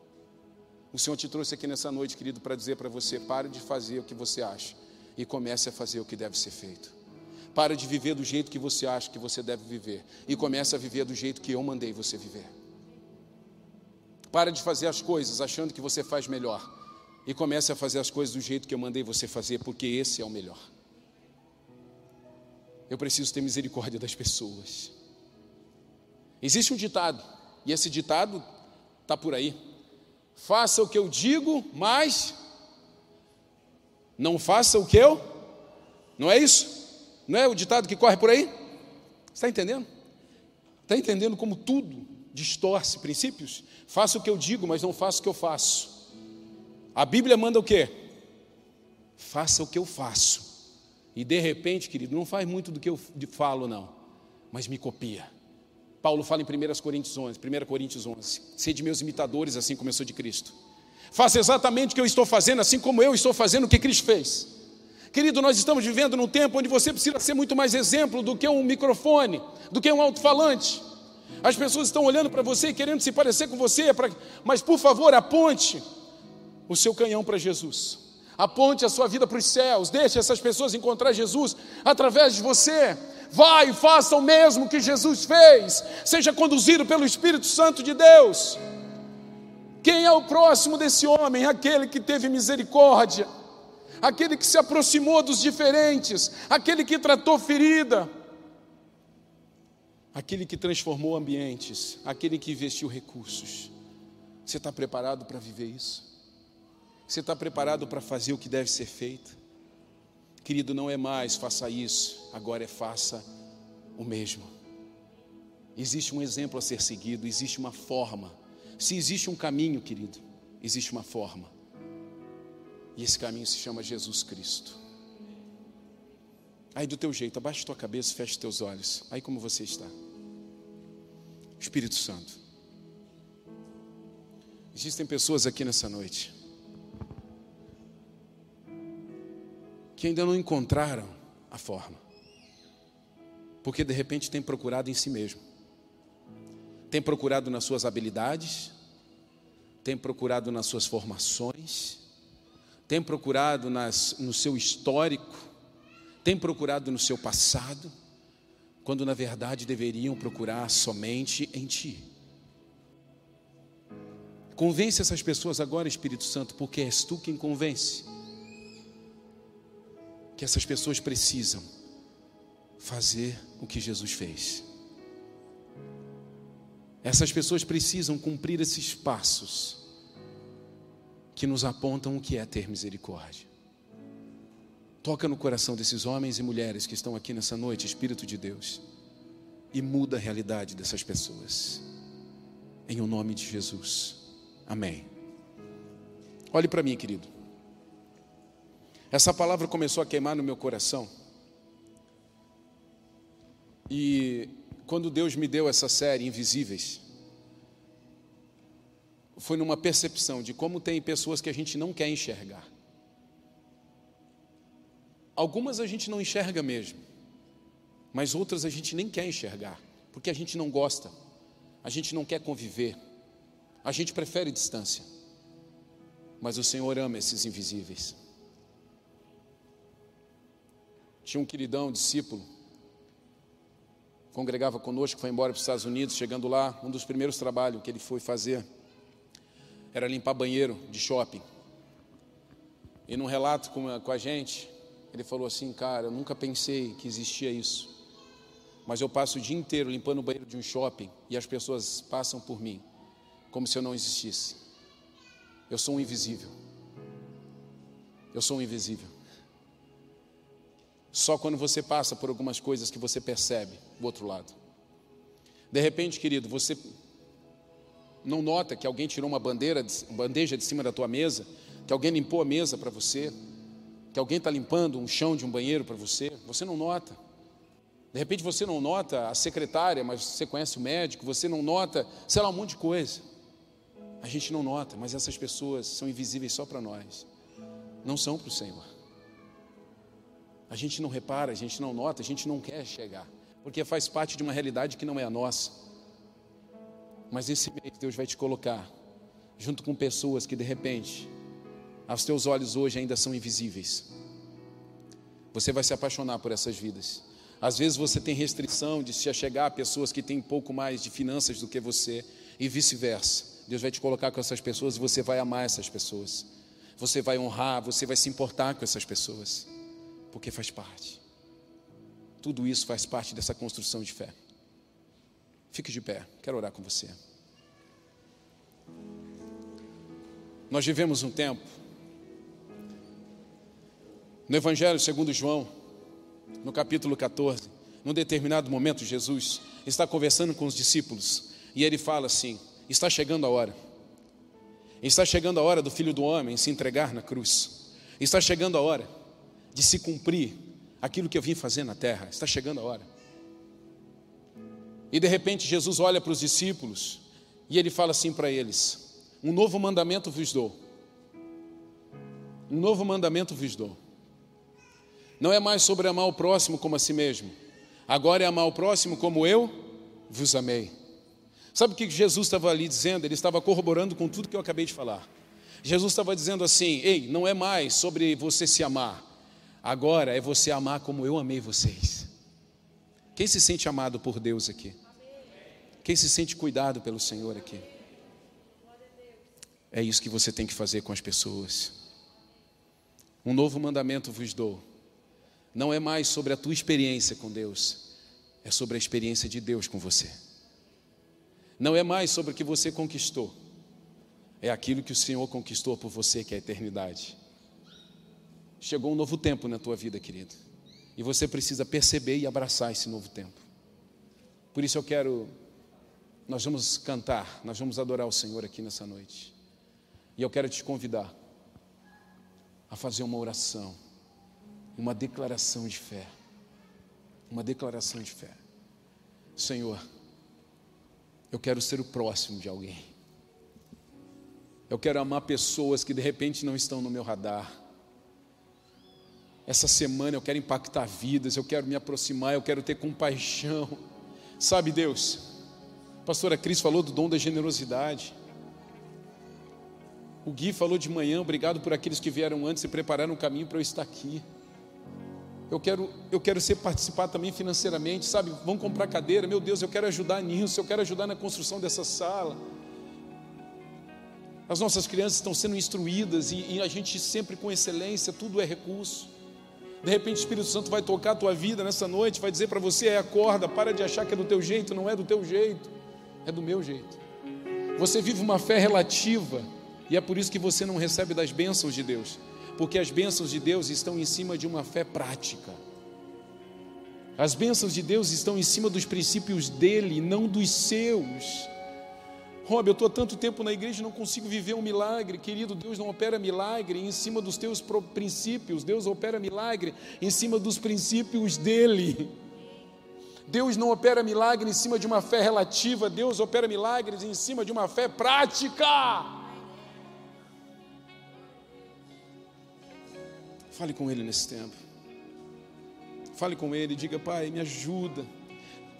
Speaker 1: O Senhor te trouxe aqui nessa noite, querido, para dizer para você: pare de fazer o que você acha e comece a fazer o que deve ser feito. Pare de viver do jeito que você acha que você deve viver e comece a viver do jeito que eu mandei você viver. Pare de fazer as coisas achando que você faz melhor e comece a fazer as coisas do jeito que eu mandei você fazer, porque esse é o melhor. Eu preciso ter misericórdia das pessoas. Existe um ditado, e esse ditado está por aí faça o que eu digo, mas não faça o que eu. Não é isso? Não é o ditado que corre por aí? Está entendendo? Está entendendo como tudo distorce princípios? Faça o que eu digo, mas não faça o que eu faço. A Bíblia manda o quê? Faça o que eu faço. E de repente, querido, não faz muito do que eu falo, não, mas me copia. Paulo fala em 1 Coríntios 11, 1 Coríntios 11, sede meus imitadores, assim como eu sou de Cristo. Faça exatamente o que eu estou fazendo, assim como eu estou fazendo o que Cristo fez. Querido, nós estamos vivendo num tempo onde você precisa ser muito mais exemplo do que um microfone, do que um alto-falante. As pessoas estão olhando para você e querendo se parecer com você, mas por favor, aponte o seu canhão para Jesus. Aponte a sua vida para os céus, deixe essas pessoas encontrar Jesus através de você. Vai faça o mesmo que Jesus fez. Seja conduzido pelo Espírito Santo de Deus. Quem é o próximo desse homem? Aquele que teve misericórdia, aquele que se aproximou dos diferentes, aquele que tratou ferida, aquele que transformou ambientes, aquele que investiu recursos. Você está preparado para viver isso? Você está preparado para fazer o que deve ser feito? Querido, não é mais faça isso, agora é faça o mesmo. Existe um exemplo a ser seguido, existe uma forma. Se existe um caminho, querido, existe uma forma. E esse caminho se chama Jesus Cristo. Aí do teu jeito, abaixa tua cabeça, fecha teus olhos. Aí como você está? Espírito Santo. Existem pessoas aqui nessa noite que ainda não encontraram a forma. Porque de repente tem procurado em si mesmo. Tem procurado nas suas habilidades, tem procurado nas suas formações, tem procurado nas, no seu histórico, tem procurado no seu passado, quando na verdade deveriam procurar somente em Ti. Convence essas pessoas agora, Espírito Santo, porque és Tu quem convence. Que essas pessoas precisam fazer o que Jesus fez. Essas pessoas precisam cumprir esses passos que nos apontam o que é ter misericórdia. Toca no coração desses homens e mulheres que estão aqui nessa noite, Espírito de Deus, e muda a realidade dessas pessoas. Em o nome de Jesus. Amém. Olhe para mim, querido. Essa palavra começou a queimar no meu coração. E quando Deus me deu essa série Invisíveis, foi numa percepção de como tem pessoas que a gente não quer enxergar. Algumas a gente não enxerga mesmo, mas outras a gente nem quer enxergar, porque a gente não gosta, a gente não quer conviver, a gente prefere distância. Mas o Senhor ama esses invisíveis. Tinha um queridão, discípulo, congregava conosco, foi embora para os Estados Unidos. Chegando lá, um dos primeiros trabalhos que ele foi fazer era limpar banheiro de shopping. E num relato com a, com a gente, ele falou assim: Cara, eu nunca pensei que existia isso, mas eu passo o dia inteiro limpando o banheiro de um shopping e as pessoas passam por mim como se eu não existisse. Eu sou um invisível. Eu sou um invisível. Só quando você passa por algumas coisas que você percebe o outro lado. De repente, querido, você não nota que alguém tirou uma bandeira, bandeja de cima da tua mesa, que alguém limpou a mesa para você, que alguém está limpando um chão de um banheiro para você, você não nota. De repente você não nota a secretária, mas você conhece o médico, você não nota, sei lá, um monte de coisa. A gente não nota, mas essas pessoas são invisíveis só para nós, não são para o Senhor. A gente não repara, a gente não nota, a gente não quer chegar, porque faz parte de uma realidade que não é a nossa. Mas esse mês Deus vai te colocar junto com pessoas que de repente aos teus olhos hoje ainda são invisíveis. Você vai se apaixonar por essas vidas. Às vezes você tem restrição de se achegar a pessoas que têm pouco mais de finanças do que você e vice-versa. Deus vai te colocar com essas pessoas e você vai amar essas pessoas. Você vai honrar, você vai se importar com essas pessoas, porque faz parte. Tudo isso faz parte dessa construção de fé. Fique de pé, quero orar com você. Nós vivemos um tempo, no Evangelho segundo João, no capítulo 14, num determinado momento, Jesus está conversando com os discípulos e ele fala assim: Está chegando a hora, está chegando a hora do filho do homem se entregar na cruz, está chegando a hora de se cumprir aquilo que eu vim fazer na terra, está chegando a hora. E de repente Jesus olha para os discípulos e ele fala assim para eles: Um novo mandamento vos dou. Um novo mandamento vos dou. Não é mais sobre amar o próximo como a si mesmo. Agora é amar o próximo como eu vos amei. Sabe o que Jesus estava ali dizendo? Ele estava corroborando com tudo que eu acabei de falar. Jesus estava dizendo assim: Ei, não é mais sobre você se amar. Agora é você amar como eu amei vocês. Quem se sente amado por Deus aqui? Quem se sente cuidado pelo Senhor aqui? É isso que você tem que fazer com as pessoas. Um novo mandamento vos dou. Não é mais sobre a tua experiência com Deus, é sobre a experiência de Deus com você. Não é mais sobre o que você conquistou, é aquilo que o Senhor conquistou por você, que é a eternidade. Chegou um novo tempo na tua vida, querido, e você precisa perceber e abraçar esse novo tempo. Por isso eu quero nós vamos cantar, nós vamos adorar o Senhor aqui nessa noite. E eu quero te convidar a fazer uma oração, uma declaração de fé. uma declaração de fé. Senhor, eu quero ser o próximo de alguém. Eu quero amar pessoas que de repente não estão no meu radar. Essa semana eu quero impactar vidas, eu quero me aproximar, eu quero ter compaixão. Sabe, Deus, a pastora Cris falou do dom da generosidade. O Gui falou de manhã, obrigado por aqueles que vieram antes e prepararam o caminho para eu estar aqui. Eu quero, eu quero ser participar também financeiramente, sabe? Vão comprar cadeira, meu Deus, eu quero ajudar nisso, eu quero ajudar na construção dessa sala. As nossas crianças estão sendo instruídas e, e a gente sempre com excelência, tudo é recurso. De repente o Espírito Santo vai tocar a tua vida nessa noite, vai dizer para você: é acorda, para de achar que é do teu jeito, não é do teu jeito, é do meu jeito. Você vive uma fé relativa e é por isso que você não recebe das bênçãos de Deus, porque as bênçãos de Deus estão em cima de uma fé prática. As bênçãos de Deus estão em cima dos princípios dele, não dos seus. Rob, eu estou tanto tempo na igreja e não consigo viver um milagre. Querido, Deus não opera milagre em cima dos teus princípios, Deus opera milagre em cima dos princípios dele. Deus não opera milagre em cima de uma fé relativa, Deus opera milagres em cima de uma fé prática. Fale com Ele nesse tempo. Fale com Ele, diga, Pai, me ajuda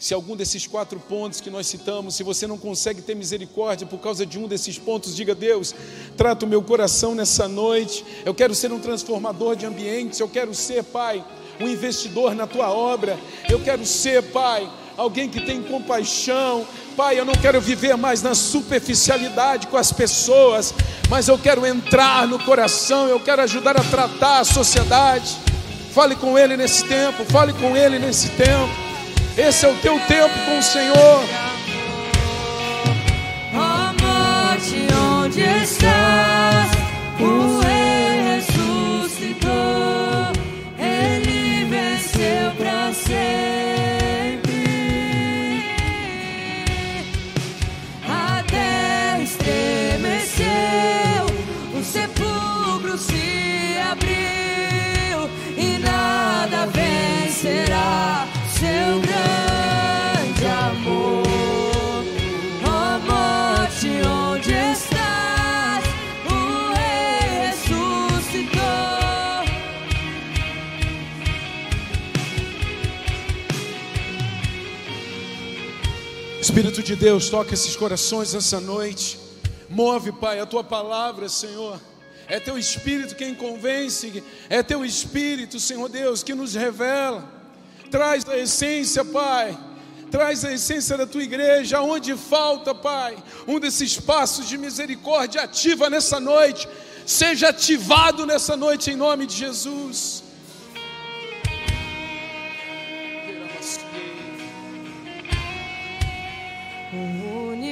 Speaker 1: se algum desses quatro pontos que nós citamos, se você não consegue ter misericórdia por causa de um desses pontos, diga: Deus, trata o meu coração nessa noite. Eu quero ser um transformador de ambientes. Eu quero ser, Pai, um investidor na tua obra. Eu quero ser, Pai, alguém que tem compaixão. Pai, eu não quero viver mais na superficialidade com as pessoas, mas eu quero entrar no coração. Eu quero ajudar a tratar a sociedade. Fale com Ele nesse tempo. Fale com Ele nesse tempo. Esse é o teu tempo com o Senhor.
Speaker 2: Ó morte, onde estás?
Speaker 1: Espírito de Deus, toca esses corações essa noite. Move, Pai, a tua palavra, Senhor. É teu espírito quem convence, é teu espírito, Senhor Deus, que nos revela. Traz a essência, Pai. Traz a essência da tua igreja, onde falta, Pai, um desses passos de misericórdia ativa nessa noite. Seja ativado nessa noite em nome de Jesus.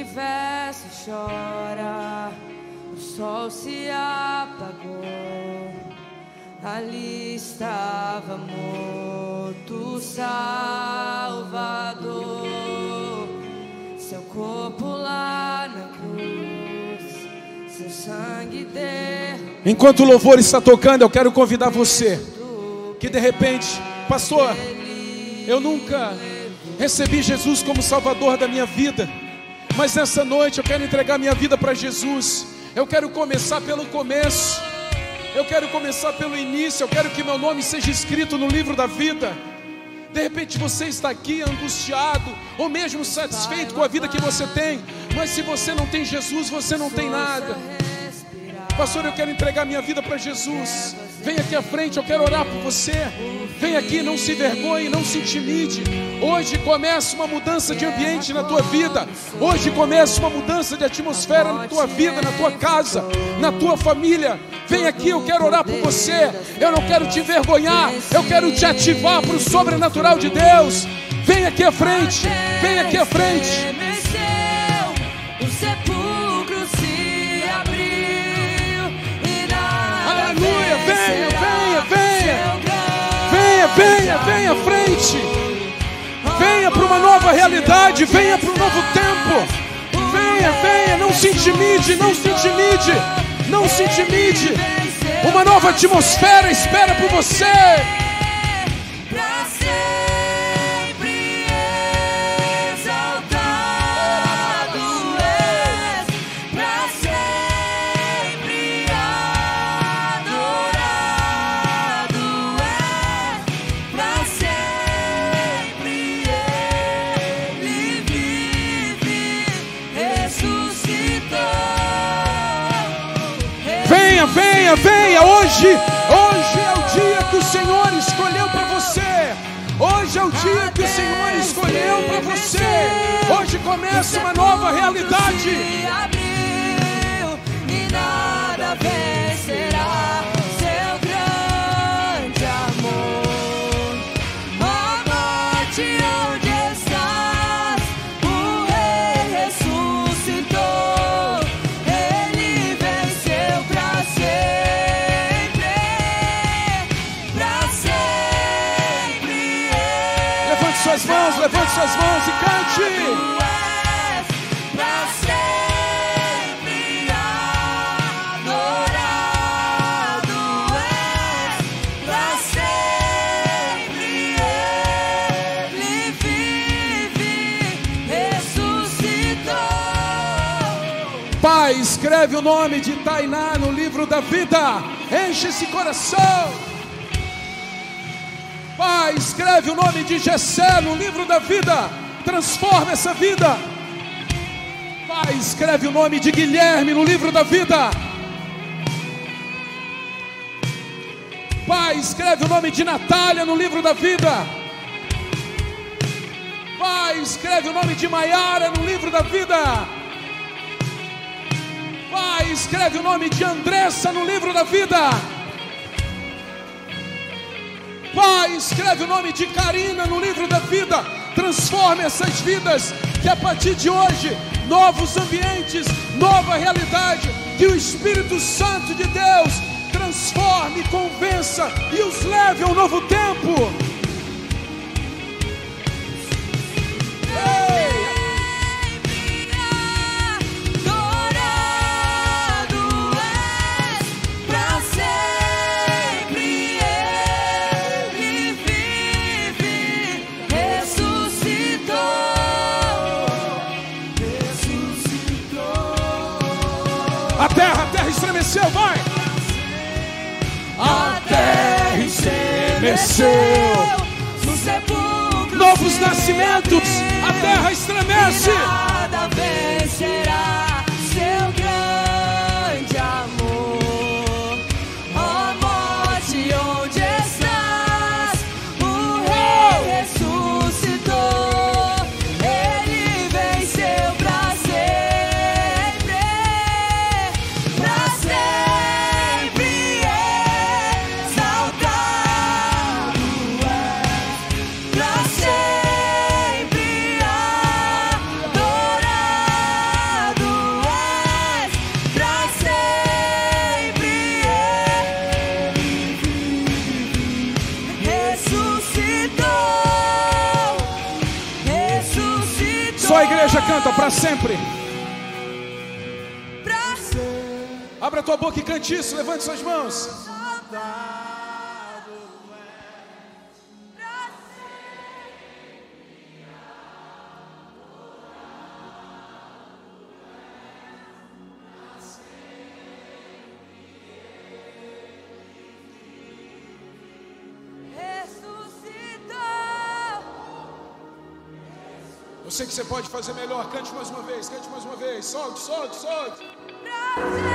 Speaker 2: Universo chora, o sol se apagou. Ali estava morto o Salvador, seu corpo lá na cruz, seu sangue derramado.
Speaker 1: Enquanto o louvor está tocando, eu quero convidar você que de repente, pastor, eu nunca recebi Jesus como Salvador da minha vida, mas nessa noite eu quero entregar minha vida para Jesus. Eu quero começar pelo começo. Eu quero começar pelo início. Eu quero que meu nome seja escrito no livro da vida. De repente você está aqui angustiado ou mesmo satisfeito com a vida que você tem, mas se você não tem Jesus, você não tem nada. Pastor, eu quero entregar minha vida para Jesus. Vem aqui à frente, eu quero orar por você. Vem aqui, não se vergonhe, não se intimide. Hoje começa uma mudança de ambiente na tua vida. Hoje começa uma mudança de atmosfera na tua vida, na tua casa, na tua família. Vem aqui, eu quero orar por você. Eu não quero te envergonhar, eu quero te ativar para o sobrenatural de Deus. Vem aqui à frente, vem aqui à frente. Venha, venha, à frente. Venha para uma nova realidade, venha para um novo tempo. Venha, venha, não se intimide, não se intimide, não se intimide. Uma nova atmosfera espera por você.
Speaker 2: Hoje, hoje é o dia que o Senhor escolheu para você. Hoje é o dia que o Senhor escolheu para você. Hoje começa uma nova realidade.
Speaker 1: E nada vencerá
Speaker 2: suas mãos e cante. Escreve o nome de Tainá no livro da vida. Enche esse coração. Pai, escreve o nome de Jessé no livro da vida. Transforma essa vida. Pai, escreve o nome de Guilherme no livro da vida. Pai, escreve o nome de Natália no livro da vida. Pai, escreve o nome de Maiara no livro da vida. Pai, escreve o nome de Andressa no livro da vida. Pai, escreve o nome de Karina no livro da vida. Transforme essas vidas, que a partir de hoje, novos ambientes, nova realidade, que o Espírito Santo de Deus transforme, convença e os leve a um novo tempo.
Speaker 1: Sepulcro
Speaker 2: Novos nascimentos, a terra estremece. Só a igreja canta para sempre.
Speaker 1: Pra
Speaker 2: Abra a tua boca e cante isso, levante suas mãos. Sei que você pode fazer melhor. Cante mais uma vez, cante mais uma vez. Solte, solte, solte.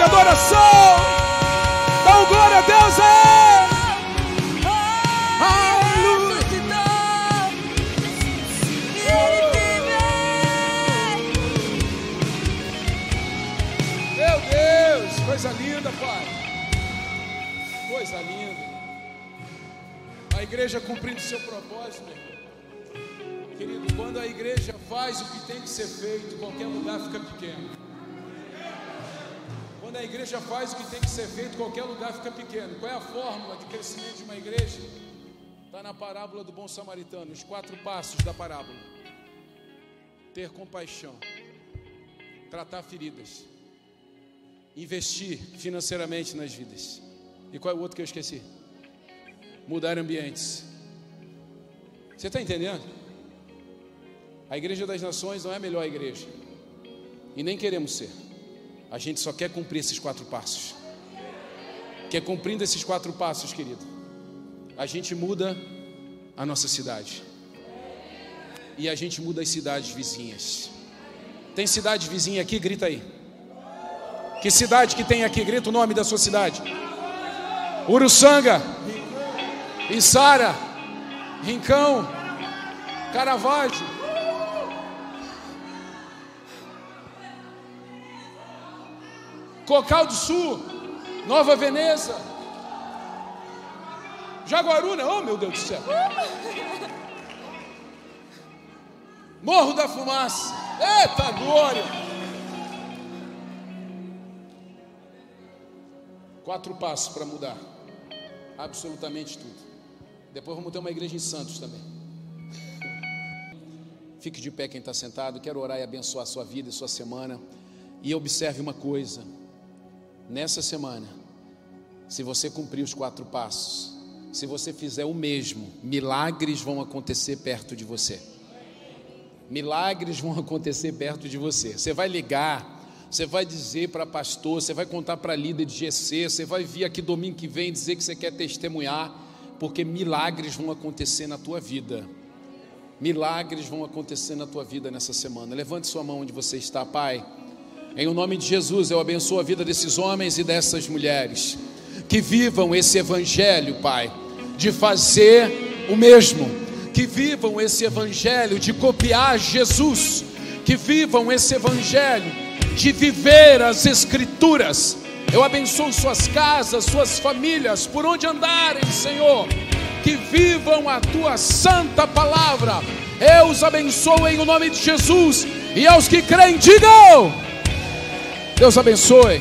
Speaker 2: De adoração. Dá um glória a Deus aí. Aleluia. Meu Deus, coisa linda, Pai. Coisa linda. A
Speaker 1: igreja cumprindo seu propósito, meu. Querido, quando a igreja faz o que tem que ser feito, qualquer lugar fica pequeno. Quando a igreja faz o que tem que ser feito, qualquer lugar fica pequeno. Qual é a fórmula de crescimento de uma igreja? Está na parábola do bom samaritano, os quatro passos da parábola: ter compaixão, tratar feridas, investir financeiramente nas vidas. E qual é o outro que eu esqueci? Mudar ambientes. Você está entendendo? A Igreja das Nações não é a melhor igreja. E nem queremos ser. A gente só quer cumprir esses quatro passos. Que é cumprindo esses quatro passos, querido. A gente muda a nossa cidade. E a gente muda as cidades vizinhas. Tem cidade vizinha aqui? Grita aí. Que cidade que tem aqui? Grita o nome da sua cidade. Uruçanga, Içara, Rincão, Caravaggio. Cocal do Sul, Nova Veneza, Jaguaruna, oh meu Deus do céu. Morro da Fumaça, eita glória. Quatro passos para mudar absolutamente tudo. Depois vamos ter uma igreja em Santos também. Fique de pé quem está sentado. Quero orar e abençoar a sua vida e sua semana. E observe uma coisa: nessa semana, se você cumprir os quatro passos, se você fizer o mesmo, milagres vão acontecer perto de você. Milagres vão acontecer perto de você. Você vai ligar você vai dizer para pastor, você vai contar para líder de GC, você vai vir aqui domingo que vem dizer que você quer testemunhar, porque milagres vão acontecer na tua vida. Milagres vão acontecer na tua vida nessa semana. Levante sua mão onde você está, Pai. Em o nome de Jesus, eu abençoo a vida desses homens e dessas mulheres que vivam esse evangelho, Pai, de fazer o mesmo, que vivam esse evangelho de copiar Jesus, que vivam esse evangelho de viver as Escrituras. Eu abençoo suas casas, suas famílias, por onde andarem, Senhor, que vivam a tua santa palavra. Eu os abençoo em o nome de Jesus. E aos que creem, digam: Deus abençoe.